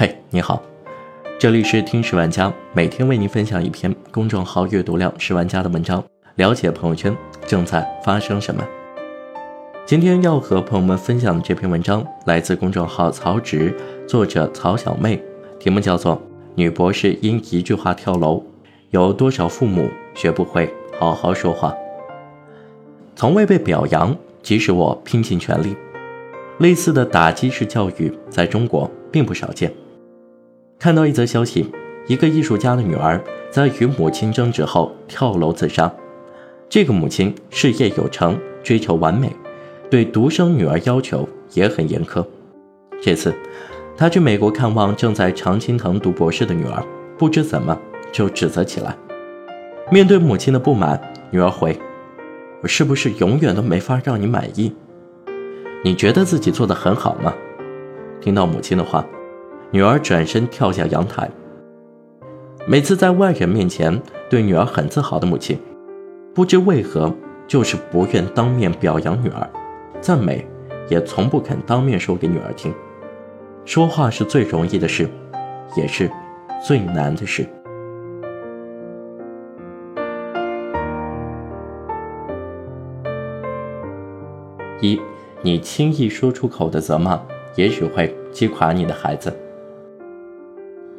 嘿，你好，这里是听十万家，每天为您分享一篇公众号阅读量十万加的文章，了解朋友圈正在发生什么。今天要和朋友们分享的这篇文章来自公众号曹植，作者曹小妹，题目叫做《女博士因一句话跳楼》，有多少父母学不会好好说话？从未被表扬，即使我拼尽全力，类似的打击式教育在中国并不少见。看到一则消息，一个艺术家的女儿在与母亲争执后跳楼自杀。这个母亲事业有成，追求完美，对独生女儿要求也很严苛。这次，她去美国看望正在常青藤读博士的女儿，不知怎么就指责起来。面对母亲的不满，女儿回：“我是不是永远都没法让你满意？你觉得自己做得很好吗？”听到母亲的话。女儿转身跳下阳台。每次在外人面前对女儿很自豪的母亲，不知为何就是不愿当面表扬女儿，赞美也从不肯当面说给女儿听。说话是最容易的事，也是最难的事。一，你轻易说出口的责骂，也许会击垮你的孩子。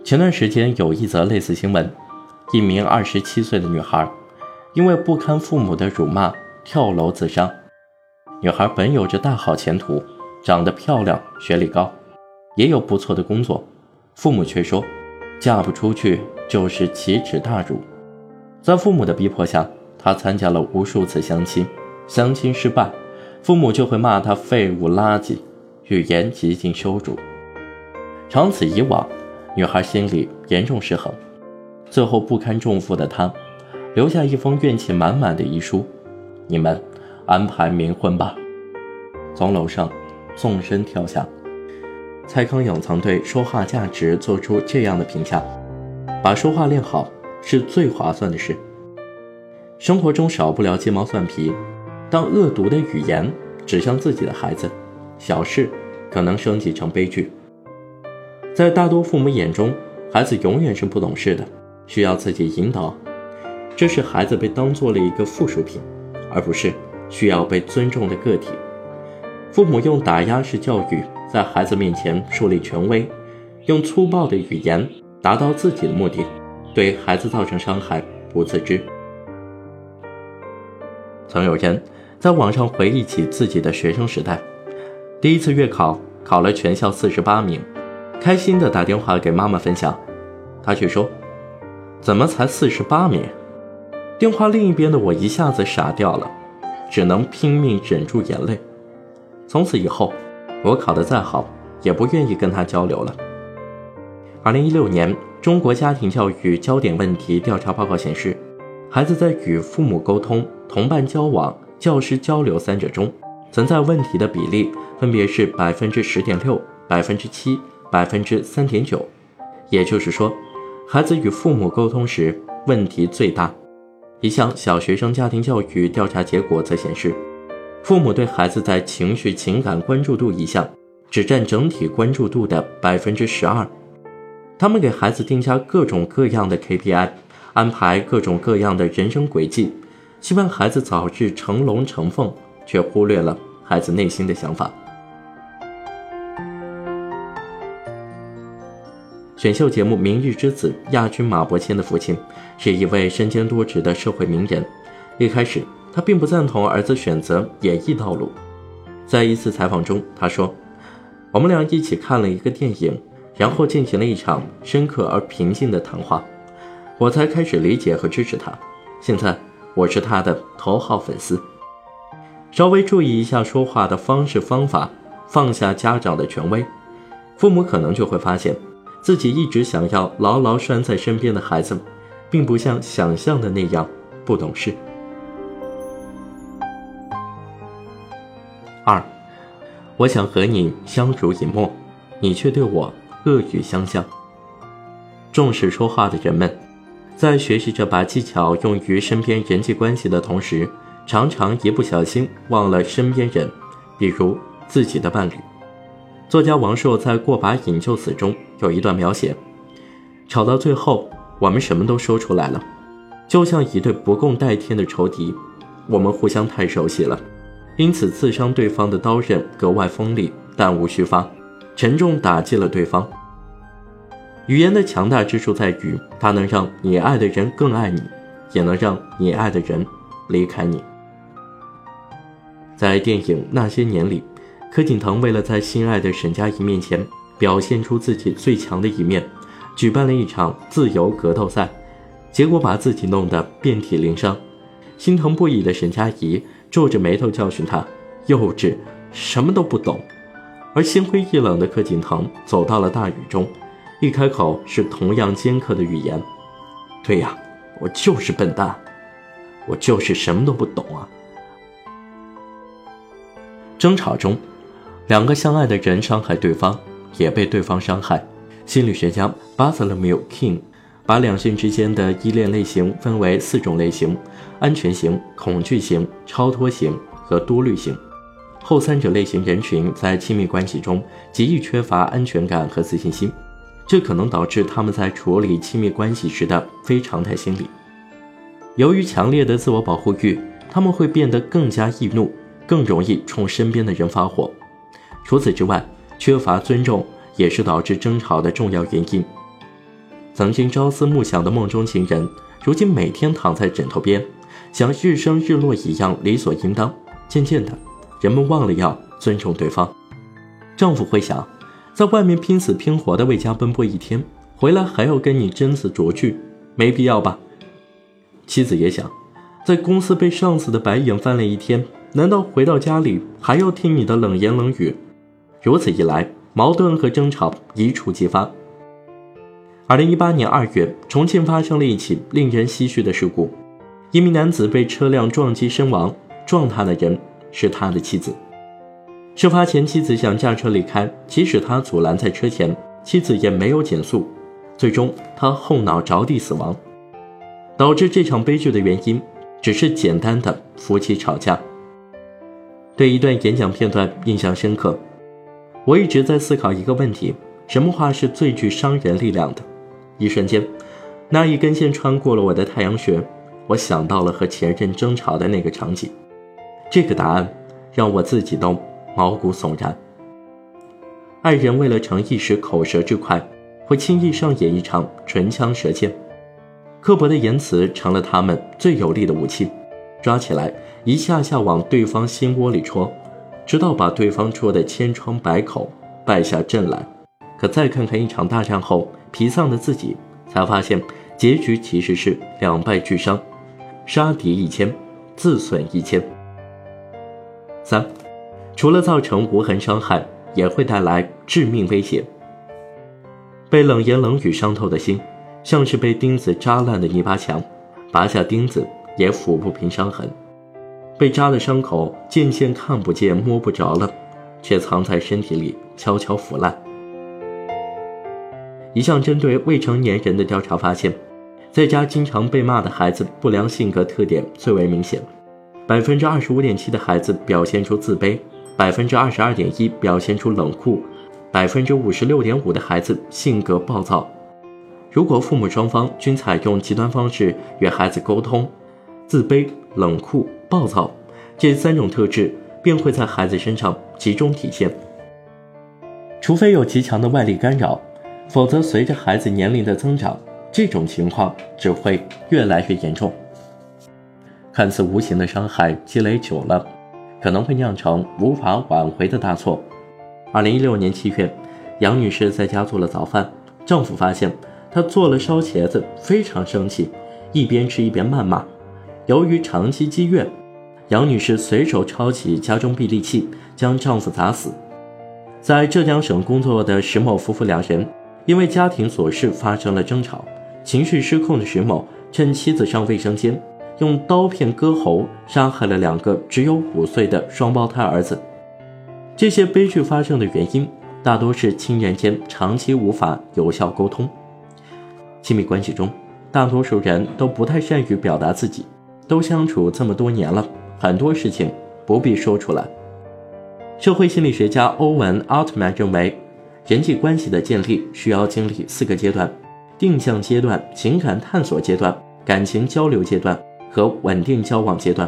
前段时间有一则类似新闻，一名二十七岁的女孩，因为不堪父母的辱骂，跳楼自杀。女孩本有着大好前途，长得漂亮，学历高，也有不错的工作，父母却说，嫁不出去就是奇耻大辱。在父母的逼迫下，她参加了无数次相亲，相亲失败，父母就会骂她废物垃圾，语言极尽羞辱。长此以往。女孩心里严重失衡，最后不堪重负的她，留下一封怨气满满的遗书：“你们安排冥婚吧。”从楼上纵身跳下。蔡康永曾对说话价值做出这样的评价：“把说话练好是最划算的事。”生活中少不了鸡毛蒜皮，当恶毒的语言指向自己的孩子，小事可能升级成悲剧。在大多父母眼中，孩子永远是不懂事的，需要自己引导。这是孩子被当做了一个附属品，而不是需要被尊重的个体。父母用打压式教育在孩子面前树立权威，用粗暴的语言达到自己的目的，对孩子造成伤害不自知。曾有人在网上回忆起自己的学生时代，第一次月考考了全校四十八名。开心的打电话给妈妈分享，她却说：“怎么才四十八名？”电话另一边的我一下子傻掉了，只能拼命忍住眼泪。从此以后，我考得再好，也不愿意跟他交流了。二零一六年中国家庭教育焦点问题调查报告显示，孩子在与父母沟通、同伴交往、教师交流三者中，存在问题的比例分别是百分之十点六、百分之七。百分之三点九，也就是说，孩子与父母沟通时问题最大。一项小学生家庭教育调查结果则显示，父母对孩子在情绪情感关注度一项只占整体关注度的百分之十二。他们给孩子定下各种各样的 KPI，安排各种各样的人生轨迹，希望孩子早日成龙成凤，却忽略了孩子内心的想法。选秀节目《明日之子》亚军马伯骞的父亲是一位身兼多职的社会名人。一开始，他并不赞同儿子选择演艺道路。在一次采访中，他说：“我们俩一起看了一个电影，然后进行了一场深刻而平静的谈话，我才开始理解和支持他。现在，我是他的头号粉丝。”稍微注意一下说话的方式方法，放下家长的权威，父母可能就会发现。自己一直想要牢牢拴在身边的孩子，并不像想象的那样不懂事。二，我想和你相濡以沫，你却对我恶语相向。重视说话的人们，在学习着把技巧用于身边人际关系的同时，常常一不小心忘了身边人，比如自己的伴侣。作家王朔在《过把瘾就死》中有一段描写：吵到最后，我们什么都说出来了，就像一对不共戴天的仇敌。我们互相太熟悉了，因此刺伤对方的刀刃格外锋利，弹无虚发，沉重打击了对方。语言的强大之处在于，它能让你爱的人更爱你，也能让你爱的人离开你。在电影《那些年》里，柯景腾为了在心爱的沈佳宜面前表现出自己最强的一面，举办了一场自由格斗赛，结果把自己弄得遍体鳞伤。心疼不已的沈佳宜皱着眉头教训他：“幼稚，什么都不懂。”而心灰意冷的柯景腾走到了大雨中。一开口是同样尖刻的语言，对呀，我就是笨蛋，我就是什么都不懂啊。争吵中，两个相爱的人伤害对方，也被对方伤害。心理学家 Bartholomew King 把两性之间的依恋类型分为四种类型：安全型、恐惧型、超脱型和多虑型。后三者类型人群在亲密关系中极易缺乏安全感和自信心。这可能导致他们在处理亲密关系时的非常态心理。由于强烈的自我保护欲，他们会变得更加易怒，更容易冲身边的人发火。除此之外，缺乏尊重也是导致争吵的重要原因。曾经朝思暮想的梦中情人，如今每天躺在枕头边，像日升日落一样理所应当。渐渐的，人们忘了要尊重对方。丈夫会想。在外面拼死拼活的为家奔波一天，回来还要跟你斟词酌句，没必要吧？妻子也想，在公司被上司的白眼翻了一天，难道回到家里还要听你的冷言冷语？如此一来，矛盾和争吵一触即发。二零一八年二月，重庆发生了一起令人唏嘘的事故，一名男子被车辆撞击身亡，撞他的人是他的妻子。事发前，妻子想驾车离开，即使他阻拦在车前，妻子也没有减速。最终，他后脑着地死亡。导致这场悲剧的原因，只是简单的夫妻吵架。对一段演讲片段印象深刻，我一直在思考一个问题：什么话是最具伤人力量的？一瞬间，那一根线穿过了我的太阳穴，我想到了和前任争吵的那个场景。这个答案让我自己都。毛骨悚然。爱人为了逞一时口舌之快，会轻易上演一场唇枪舌剑，刻薄的言辞成了他们最有力的武器，抓起来一下下往对方心窝里戳，直到把对方戳得千疮百孔，败下阵来。可再看看一场大战后疲丧的自己，才发现结局其实是两败俱伤，杀敌一千，自损一千。三。除了造成无痕伤害，也会带来致命威胁。被冷言冷语伤透的心，像是被钉子扎烂的泥巴墙，拔下钉子也抚不平伤痕。被扎的伤口渐渐看不见、摸不着了，却藏在身体里悄悄腐烂。一项针对未成年人的调查发现，在家经常被骂的孩子，不良性格特点最为明显。百分之二十五点七的孩子表现出自卑。百分之二十二点一表现出冷酷，百分之五十六点五的孩子性格暴躁。如果父母双方均采用极端方式与孩子沟通，自卑、冷酷、暴躁这三种特质便会在孩子身上集中体现。除非有极强的外力干扰，否则随着孩子年龄的增长，这种情况只会越来越严重。看似无形的伤害积累久了。可能会酿成无法挽回的大错。二零一六年七月，杨女士在家做了早饭，丈夫发现她做了烧茄子，非常生气，一边吃一边谩骂。由于长期积怨，杨女士随手抄起家中臂力器，将丈夫砸死。在浙江省工作的石某夫妇两人，因为家庭琐事发生了争吵，情绪失控的石某趁妻子上卫生间。用刀片割喉，杀害了两个只有五岁的双胞胎儿子。这些悲剧发生的原因，大多是亲人间长期无法有效沟通。亲密关系中，大多数人都不太善于表达自己，都相处这么多年了，很多事情不必说出来。社会心理学家欧文·奥特曼认为，人际关系的建立需要经历四个阶段：定向阶段、情感探索阶段、感情交流阶段和稳定交往阶段。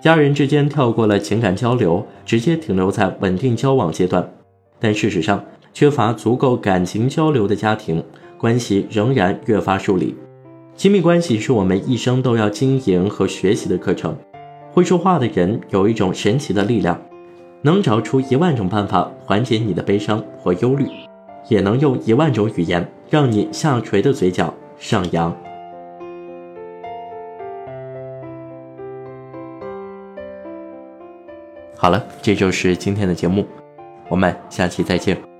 家人之间跳过了情感交流，直接停留在稳定交往阶段，但事实上，缺乏足够感情交流的家庭关系仍然越发疏离。亲密关系是我们一生都要经营和学习的课程。会说话的人有一种神奇的力量，能找出一万种办法缓解你的悲伤或忧虑，也能用一万种语言让你下垂的嘴角上扬。好了，这就是今天的节目，我们下期再见。